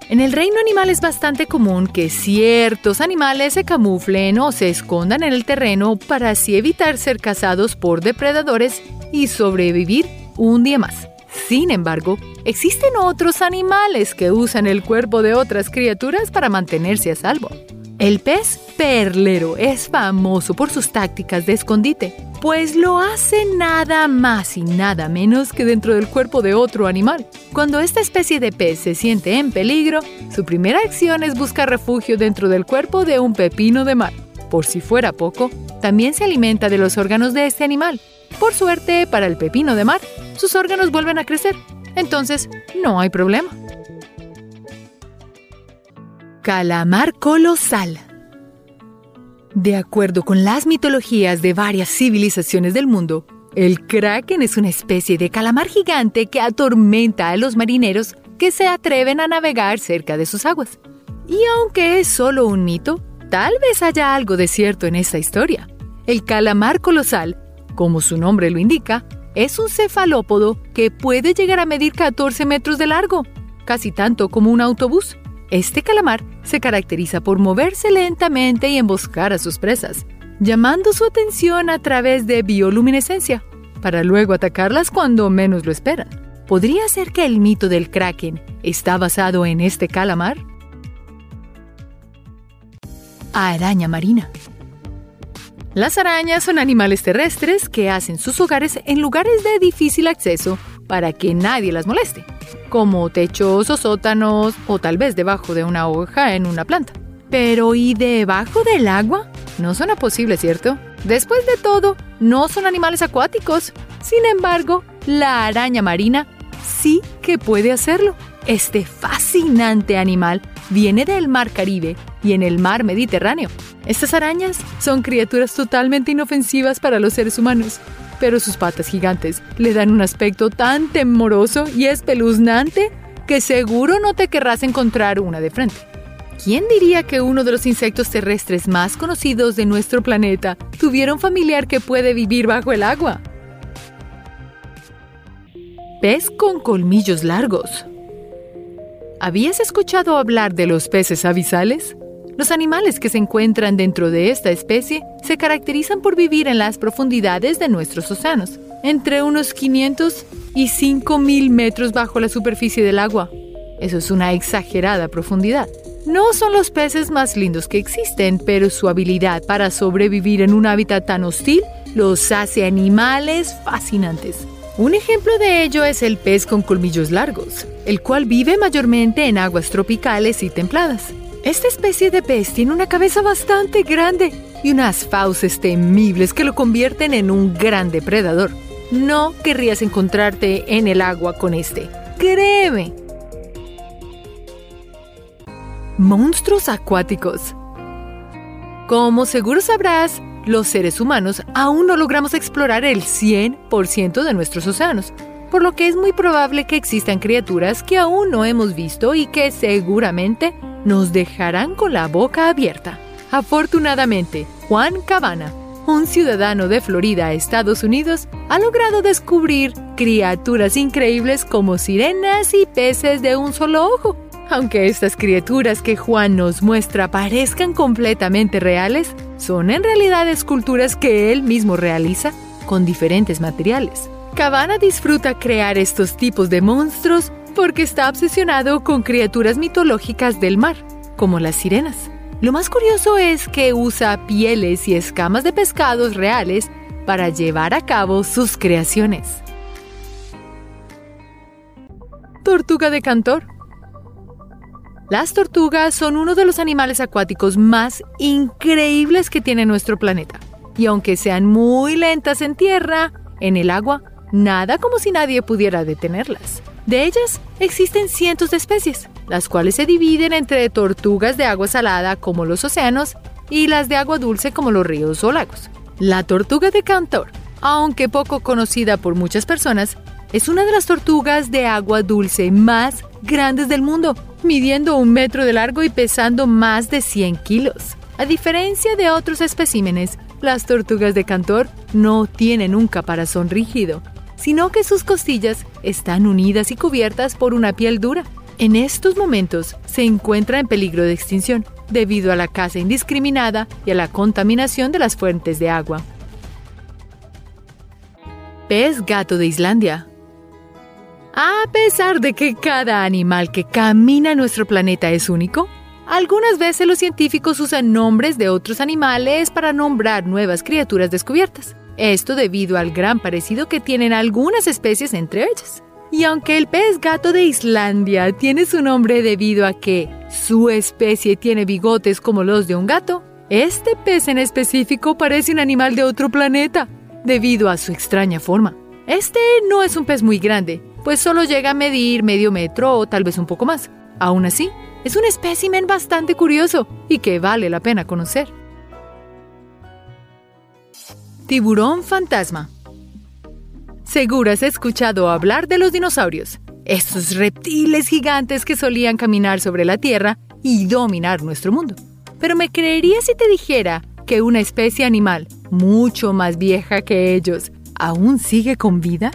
En el reino animal es bastante común que ciertos animales se camuflen o se escondan en el terreno para así evitar ser cazados por depredadores y sobrevivir un día más. Sin embargo, existen otros animales que usan el cuerpo de otras criaturas para mantenerse a salvo. El pez perlero es famoso por sus tácticas de escondite, pues lo hace nada más y nada menos que dentro del cuerpo de otro animal. Cuando esta especie de pez se siente en peligro, su primera acción es buscar refugio dentro del cuerpo de un pepino de mar. Por si fuera poco, también se alimenta de los órganos de este animal. Por suerte, para el pepino de mar, sus órganos vuelven a crecer. Entonces, no hay problema. Calamar colosal. De acuerdo con las mitologías de varias civilizaciones del mundo, el kraken es una especie de calamar gigante que atormenta a los marineros que se atreven a navegar cerca de sus aguas. Y aunque es solo un mito, tal vez haya algo de cierto en esta historia. El calamar colosal, como su nombre lo indica, es un cefalópodo que puede llegar a medir 14 metros de largo, casi tanto como un autobús. Este calamar se caracteriza por moverse lentamente y emboscar a sus presas, llamando su atención a través de bioluminescencia, para luego atacarlas cuando menos lo esperan. ¿Podría ser que el mito del kraken está basado en este calamar? Araña marina. Las arañas son animales terrestres que hacen sus hogares en lugares de difícil acceso para que nadie las moleste, como techos o sótanos o tal vez debajo de una hoja en una planta. Pero ¿y debajo del agua? No suena posible, ¿cierto? Después de todo, no son animales acuáticos. Sin embargo, la araña marina sí que puede hacerlo. Este fascinante animal viene del mar Caribe y en el mar Mediterráneo. Estas arañas son criaturas totalmente inofensivas para los seres humanos, pero sus patas gigantes le dan un aspecto tan temoroso y espeluznante que seguro no te querrás encontrar una de frente. ¿Quién diría que uno de los insectos terrestres más conocidos de nuestro planeta tuviera un familiar que puede vivir bajo el agua? Pez con colmillos largos. ¿Habías escuchado hablar de los peces abisales? Los animales que se encuentran dentro de esta especie se caracterizan por vivir en las profundidades de nuestros océanos, entre unos 500 y 5000 metros bajo la superficie del agua. Eso es una exagerada profundidad. No son los peces más lindos que existen, pero su habilidad para sobrevivir en un hábitat tan hostil los hace animales fascinantes. Un ejemplo de ello es el pez con colmillos largos, el cual vive mayormente en aguas tropicales y templadas. Esta especie de pez tiene una cabeza bastante grande y unas fauces temibles que lo convierten en un gran depredador. No querrías encontrarte en el agua con este. Créeme. Monstruos acuáticos. Como seguro sabrás, los seres humanos aún no logramos explorar el 100% de nuestros océanos, por lo que es muy probable que existan criaturas que aún no hemos visto y que seguramente nos dejarán con la boca abierta. Afortunadamente, Juan Cabana, un ciudadano de Florida, Estados Unidos, ha logrado descubrir criaturas increíbles como sirenas y peces de un solo ojo. Aunque estas criaturas que Juan nos muestra parezcan completamente reales, son en realidad esculturas que él mismo realiza con diferentes materiales. Cabana disfruta crear estos tipos de monstruos porque está obsesionado con criaturas mitológicas del mar, como las sirenas. Lo más curioso es que usa pieles y escamas de pescados reales para llevar a cabo sus creaciones. Tortuga de cantor. Las tortugas son uno de los animales acuáticos más increíbles que tiene nuestro planeta. Y aunque sean muy lentas en tierra, en el agua, nada como si nadie pudiera detenerlas. De ellas existen cientos de especies, las cuales se dividen entre tortugas de agua salada como los océanos y las de agua dulce como los ríos o lagos. La tortuga de Cantor, aunque poco conocida por muchas personas, es una de las tortugas de agua dulce más grandes del mundo, midiendo un metro de largo y pesando más de 100 kilos. A diferencia de otros especímenes, las tortugas de Cantor no tienen un caparazón rígido, sino que sus costillas están unidas y cubiertas por una piel dura. En estos momentos se encuentra en peligro de extinción debido a la caza indiscriminada y a la contaminación de las fuentes de agua. Pez gato de Islandia a pesar de que cada animal que camina en nuestro planeta es único, algunas veces los científicos usan nombres de otros animales para nombrar nuevas criaturas descubiertas. Esto debido al gran parecido que tienen algunas especies entre ellas. Y aunque el pez gato de Islandia tiene su nombre debido a que su especie tiene bigotes como los de un gato, este pez en específico parece un animal de otro planeta, debido a su extraña forma. Este no es un pez muy grande, pues solo llega a medir medio metro o tal vez un poco más. Aún así, es un espécimen bastante curioso y que vale la pena conocer. Tiburón fantasma. Seguro has escuchado hablar de los dinosaurios, estos reptiles gigantes que solían caminar sobre la Tierra y dominar nuestro mundo. Pero ¿me creerías si te dijera que una especie animal mucho más vieja que ellos aún sigue con vida?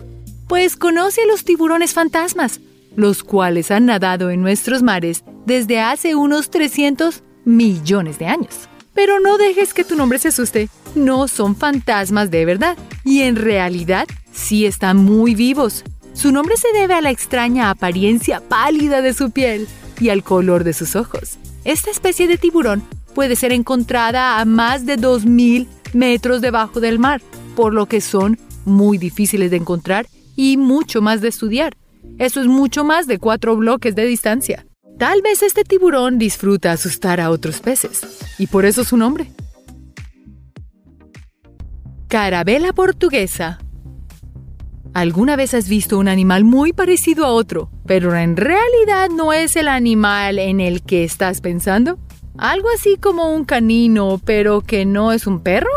pues conoce a los tiburones fantasmas, los cuales han nadado en nuestros mares desde hace unos 300 millones de años. Pero no dejes que tu nombre se asuste, no son fantasmas de verdad, y en realidad sí están muy vivos. Su nombre se debe a la extraña apariencia pálida de su piel y al color de sus ojos. Esta especie de tiburón puede ser encontrada a más de 2.000 metros debajo del mar, por lo que son muy difíciles de encontrar y mucho más de estudiar. Eso es mucho más de cuatro bloques de distancia. Tal vez este tiburón disfruta asustar a otros peces, y por eso su nombre. Carabela portuguesa. ¿Alguna vez has visto un animal muy parecido a otro, pero en realidad no es el animal en el que estás pensando? Algo así como un canino, pero que no es un perro.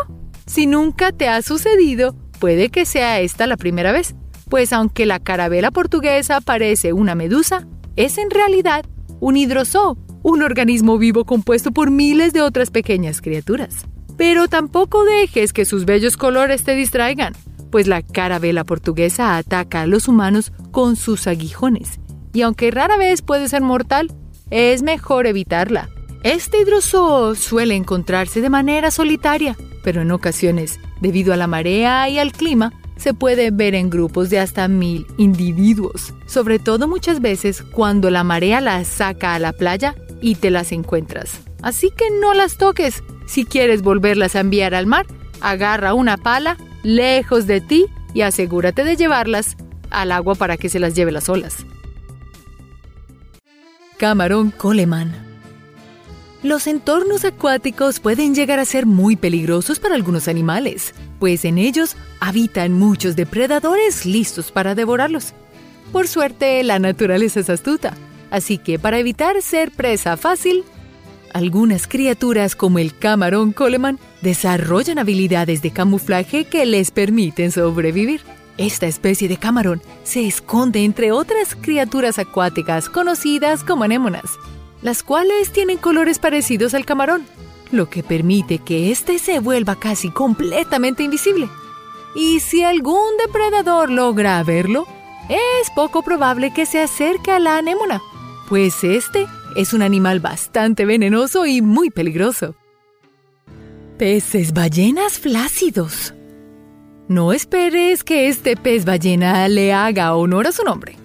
Si nunca te ha sucedido, puede que sea esta la primera vez, pues aunque la carabela portuguesa parece una medusa, es en realidad un hidrozoo, un organismo vivo compuesto por miles de otras pequeñas criaturas. Pero tampoco dejes que sus bellos colores te distraigan, pues la carabela portuguesa ataca a los humanos con sus aguijones, y aunque rara vez puede ser mortal, es mejor evitarla. Este hidrozoo suele encontrarse de manera solitaria, pero en ocasiones, debido a la marea y al clima, se puede ver en grupos de hasta mil individuos, sobre todo muchas veces cuando la marea las saca a la playa y te las encuentras. Así que no las toques. Si quieres volverlas a enviar al mar, agarra una pala lejos de ti y asegúrate de llevarlas al agua para que se las lleve las olas. Camarón Coleman los entornos acuáticos pueden llegar a ser muy peligrosos para algunos animales, pues en ellos habitan muchos depredadores listos para devorarlos. Por suerte, la naturaleza es astuta, así que para evitar ser presa fácil, algunas criaturas como el camarón Coleman desarrollan habilidades de camuflaje que les permiten sobrevivir. Esta especie de camarón se esconde entre otras criaturas acuáticas conocidas como anémonas las cuales tienen colores parecidos al camarón, lo que permite que éste se vuelva casi completamente invisible. Y si algún depredador logra verlo, es poco probable que se acerque a la anémona, pues este es un animal bastante venenoso y muy peligroso. Peces ballenas flácidos. No esperes que este pez ballena le haga honor a su nombre,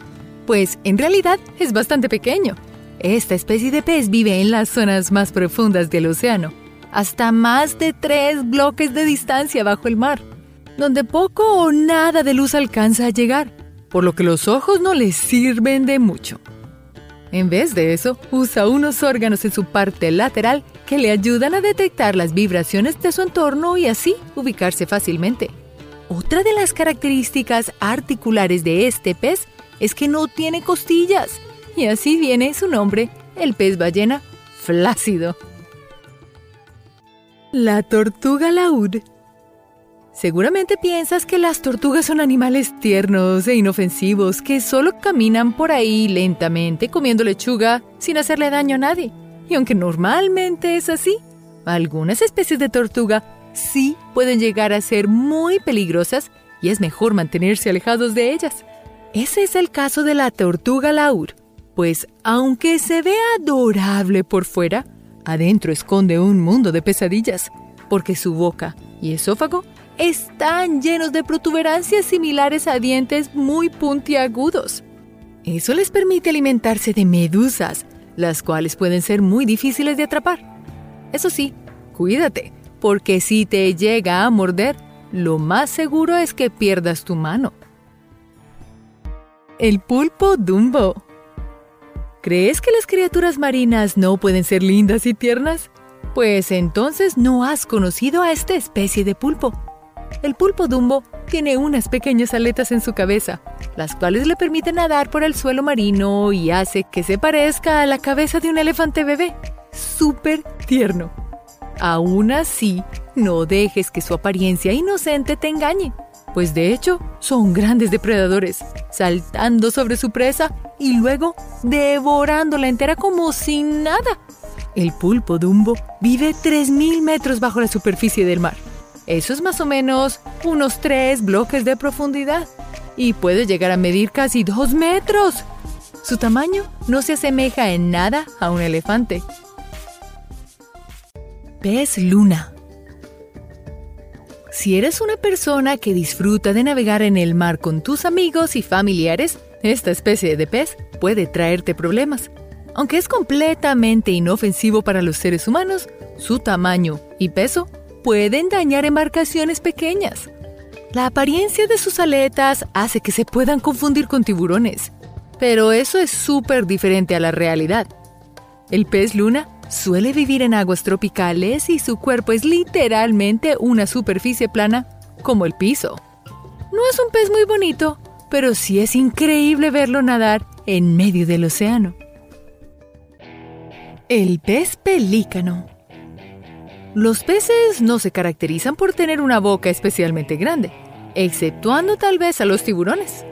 pues en realidad es bastante pequeño esta especie de pez vive en las zonas más profundas del océano, hasta más de tres bloques de distancia bajo el mar, donde poco o nada de luz alcanza a llegar, por lo que los ojos no les sirven de mucho. En vez de eso, usa unos órganos en su parte lateral que le ayudan a detectar las vibraciones de su entorno y así ubicarse fácilmente. Otra de las características articulares de este pez es que no tiene costillas, y así viene su nombre, el pez ballena flácido. La tortuga laúd. Seguramente piensas que las tortugas son animales tiernos e inofensivos que solo caminan por ahí lentamente comiendo lechuga sin hacerle daño a nadie. Y aunque normalmente es así, algunas especies de tortuga sí pueden llegar a ser muy peligrosas y es mejor mantenerse alejados de ellas. Ese es el caso de la tortuga laúd, pues aunque se ve adorable por fuera, adentro esconde un mundo de pesadillas, porque su boca y esófago están llenos de protuberancias similares a dientes muy puntiagudos. Eso les permite alimentarse de medusas, las cuales pueden ser muy difíciles de atrapar. Eso sí, cuídate, porque si te llega a morder, lo más seguro es que pierdas tu mano. El pulpo Dumbo ¿Crees que las criaturas marinas no pueden ser lindas y tiernas? Pues entonces no has conocido a esta especie de pulpo. El pulpo Dumbo tiene unas pequeñas aletas en su cabeza, las cuales le permiten nadar por el suelo marino y hace que se parezca a la cabeza de un elefante bebé. ¡Súper tierno! Aún así, no dejes que su apariencia inocente te engañe pues de hecho son grandes depredadores, saltando sobre su presa y luego devorándola entera como sin nada. El pulpo Dumbo vive 3.000 metros bajo la superficie del mar. Eso es más o menos unos 3 bloques de profundidad y puede llegar a medir casi 2 metros. Su tamaño no se asemeja en nada a un elefante. Pez luna Si eres una persona que disfruta de navegar en el mar con tus amigos y familiares, esta especie de pez puede traerte problemas. Aunque es completamente inofensivo para los seres humanos, su tamaño y peso pueden dañar embarcaciones pequeñas. La apariencia de sus aletas hace que se puedan confundir con tiburones, pero eso es súper diferente a la realidad. El pez luna suele vivir en aguas tropicales y su cuerpo es literalmente una superficie plana como el piso. No es un pez muy bonito, pero sí es increíble verlo nadar en medio del océano. El pez pelícano. Los peces no se caracterizan por tener una boca especialmente grande, exceptuando tal vez a los tiburones.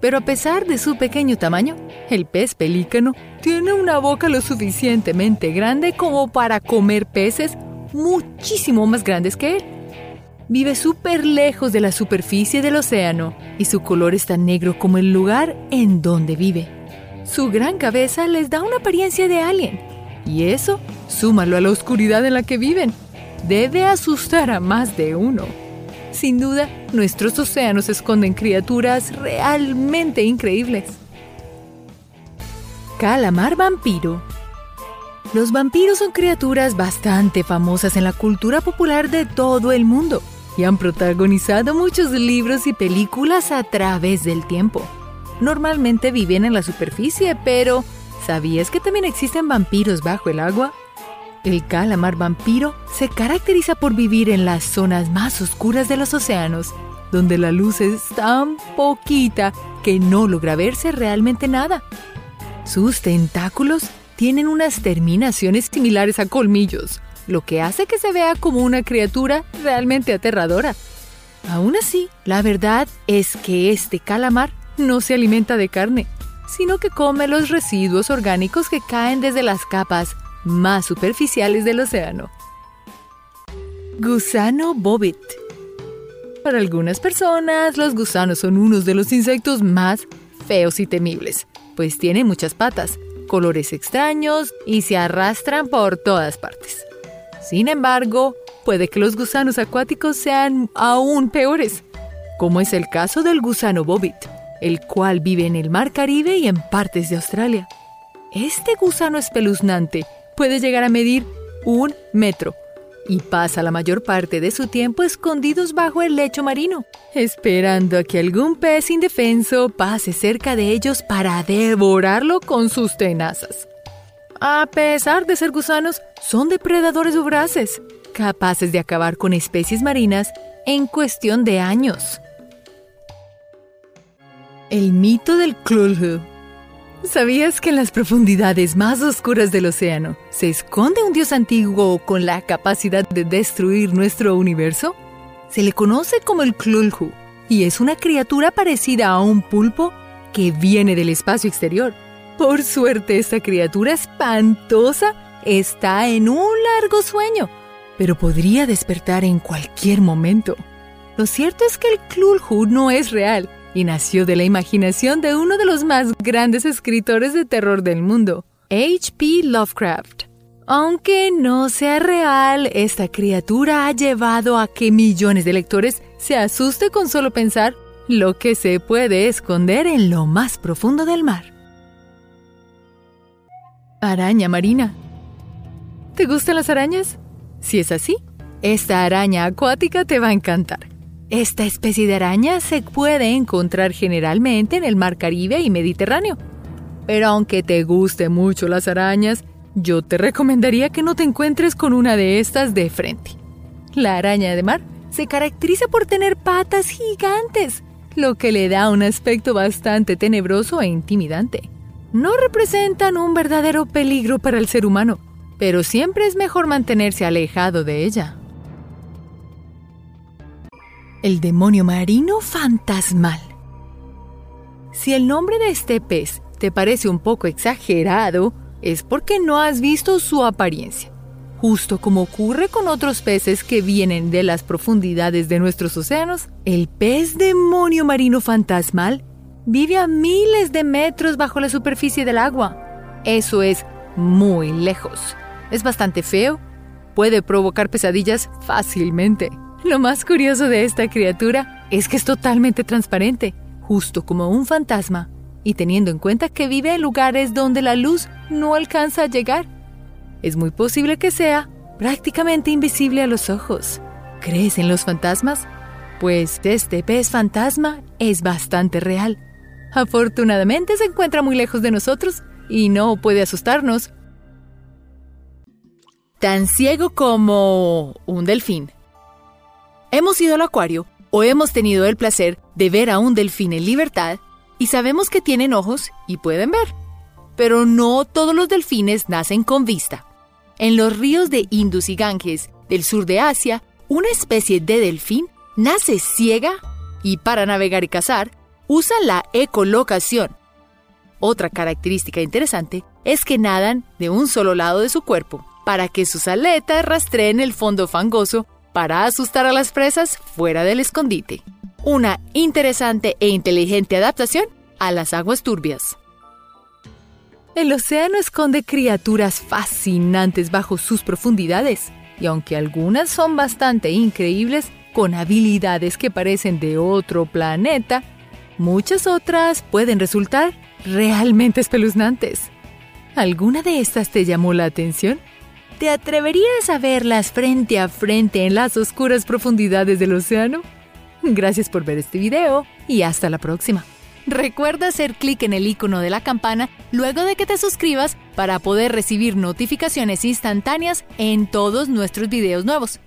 Pero a pesar de su pequeño tamaño, el pez pelícano tiene una boca lo suficientemente grande como para comer peces muchísimo más grandes que él. Vive súper lejos de la superficie del océano y su color es tan negro como el lugar en donde vive. Su gran cabeza les da una apariencia de alien y eso, súmalo a la oscuridad en la que viven. Debe asustar a más de uno. Sin duda, nuestros océanos esconden criaturas realmente increíbles. Calamar vampiro. Los vampiros son criaturas bastante famosas en la cultura popular de todo el mundo y han protagonizado muchos libros y películas a través del tiempo. Normalmente viven en la superficie, pero ¿sabías que también existen vampiros bajo el agua? El calamar vampiro se caracteriza por vivir en las zonas más oscuras de los océanos, donde la luz es tan poquita que no logra verse realmente nada. Sus tentáculos tienen unas terminaciones similares a colmillos, lo que hace que se vea como una criatura realmente aterradora. Aún así, la verdad es que este calamar no se alimenta de carne, sino que come los residuos orgánicos que caen desde las capas más superficiales del océano. Gusano Bobit. Para algunas personas, los gusanos son unos de los insectos más feos y temibles, pues tienen muchas patas, colores extraños y se arrastran por todas partes. Sin embargo, puede que los gusanos acuáticos sean aún peores, como es el caso del gusano bobit, el cual vive en el mar Caribe y en partes de Australia. Este gusano espeluznante puede llegar a medir un metro y pasa la mayor parte de su tiempo escondidos bajo el lecho marino, esperando a que algún pez indefenso pase cerca de ellos para devorarlo con sus tenazas. A pesar de ser gusanos, son depredadores voraces, capaces de acabar con especies marinas en cuestión de años. El mito del Cthulhu ¿Sabías que en las profundidades más oscuras del océano se esconde un dios antiguo con la capacidad de destruir nuestro universo? Se le conoce como el Klulhu y es una criatura parecida a un pulpo que viene del espacio exterior. Por suerte, esta criatura espantosa está en un largo sueño, pero podría despertar en cualquier momento. Lo cierto es que el Klulhu no es real y nació de la imaginación de uno de los más grandes escritores de terror del mundo, H.P. Lovecraft. Aunque no sea real, esta criatura ha llevado a que millones de lectores se asuste con solo pensar lo que se puede esconder en lo más profundo del mar. Araña marina. ¿Te gustan las arañas? Si es así, esta araña acuática te va a encantar. Esta especie de araña se puede encontrar generalmente en el mar Caribe y Mediterráneo. Pero aunque te guste mucho las arañas, yo te recomendaría que no te encuentres con una de estas de frente. La araña de mar se caracteriza por tener patas gigantes, lo que le da un aspecto bastante tenebroso e intimidante. No representan un verdadero peligro para el ser humano, pero siempre es mejor mantenerse alejado de ella el demonio marino fantasmal. Si el nombre de este pez te parece un poco exagerado, es porque no has visto su apariencia. Justo como ocurre con otros peces que vienen de las profundidades de nuestros océanos, el pez demonio marino fantasmal vive a miles de metros bajo la superficie del agua. Eso es muy lejos. Es bastante feo. Puede provocar pesadillas fácilmente Lo más curioso de esta criatura es que es totalmente transparente, justo como un fantasma, y teniendo en cuenta que vive en lugares donde la luz no alcanza a llegar, es muy posible que sea prácticamente invisible a los ojos. ¿Crees en los fantasmas? Pues este pez fantasma es bastante real. Afortunadamente se encuentra muy lejos de nosotros y no puede asustarnos. Tan ciego como un delfín. Hemos ido al acuario o hemos tenido el placer de ver a un delfín en libertad y sabemos que tienen ojos y pueden ver. Pero no todos los delfines nacen con vista. En los ríos de Indus y Ganges del sur de Asia, una especie de delfín nace ciega y para navegar y cazar usa la ecolocación. Otra característica interesante es que nadan de un solo lado de su cuerpo para que sus aletas rastreen el fondo fangoso para asustar a las presas fuera del escondite. Una interesante e inteligente adaptación a las aguas turbias. El océano esconde criaturas fascinantes bajo sus profundidades, y aunque algunas son bastante increíbles, con habilidades que parecen de otro planeta, muchas otras pueden resultar realmente espeluznantes. ¿Alguna de estas te llamó la atención? ¿Te atreverías a verlas frente a frente en las oscuras profundidades del océano? Gracias por ver este video y hasta la próxima. Recuerda hacer clic en el icono de la campana luego de que te suscribas para poder recibir notificaciones instantáneas en todos nuestros videos nuevos.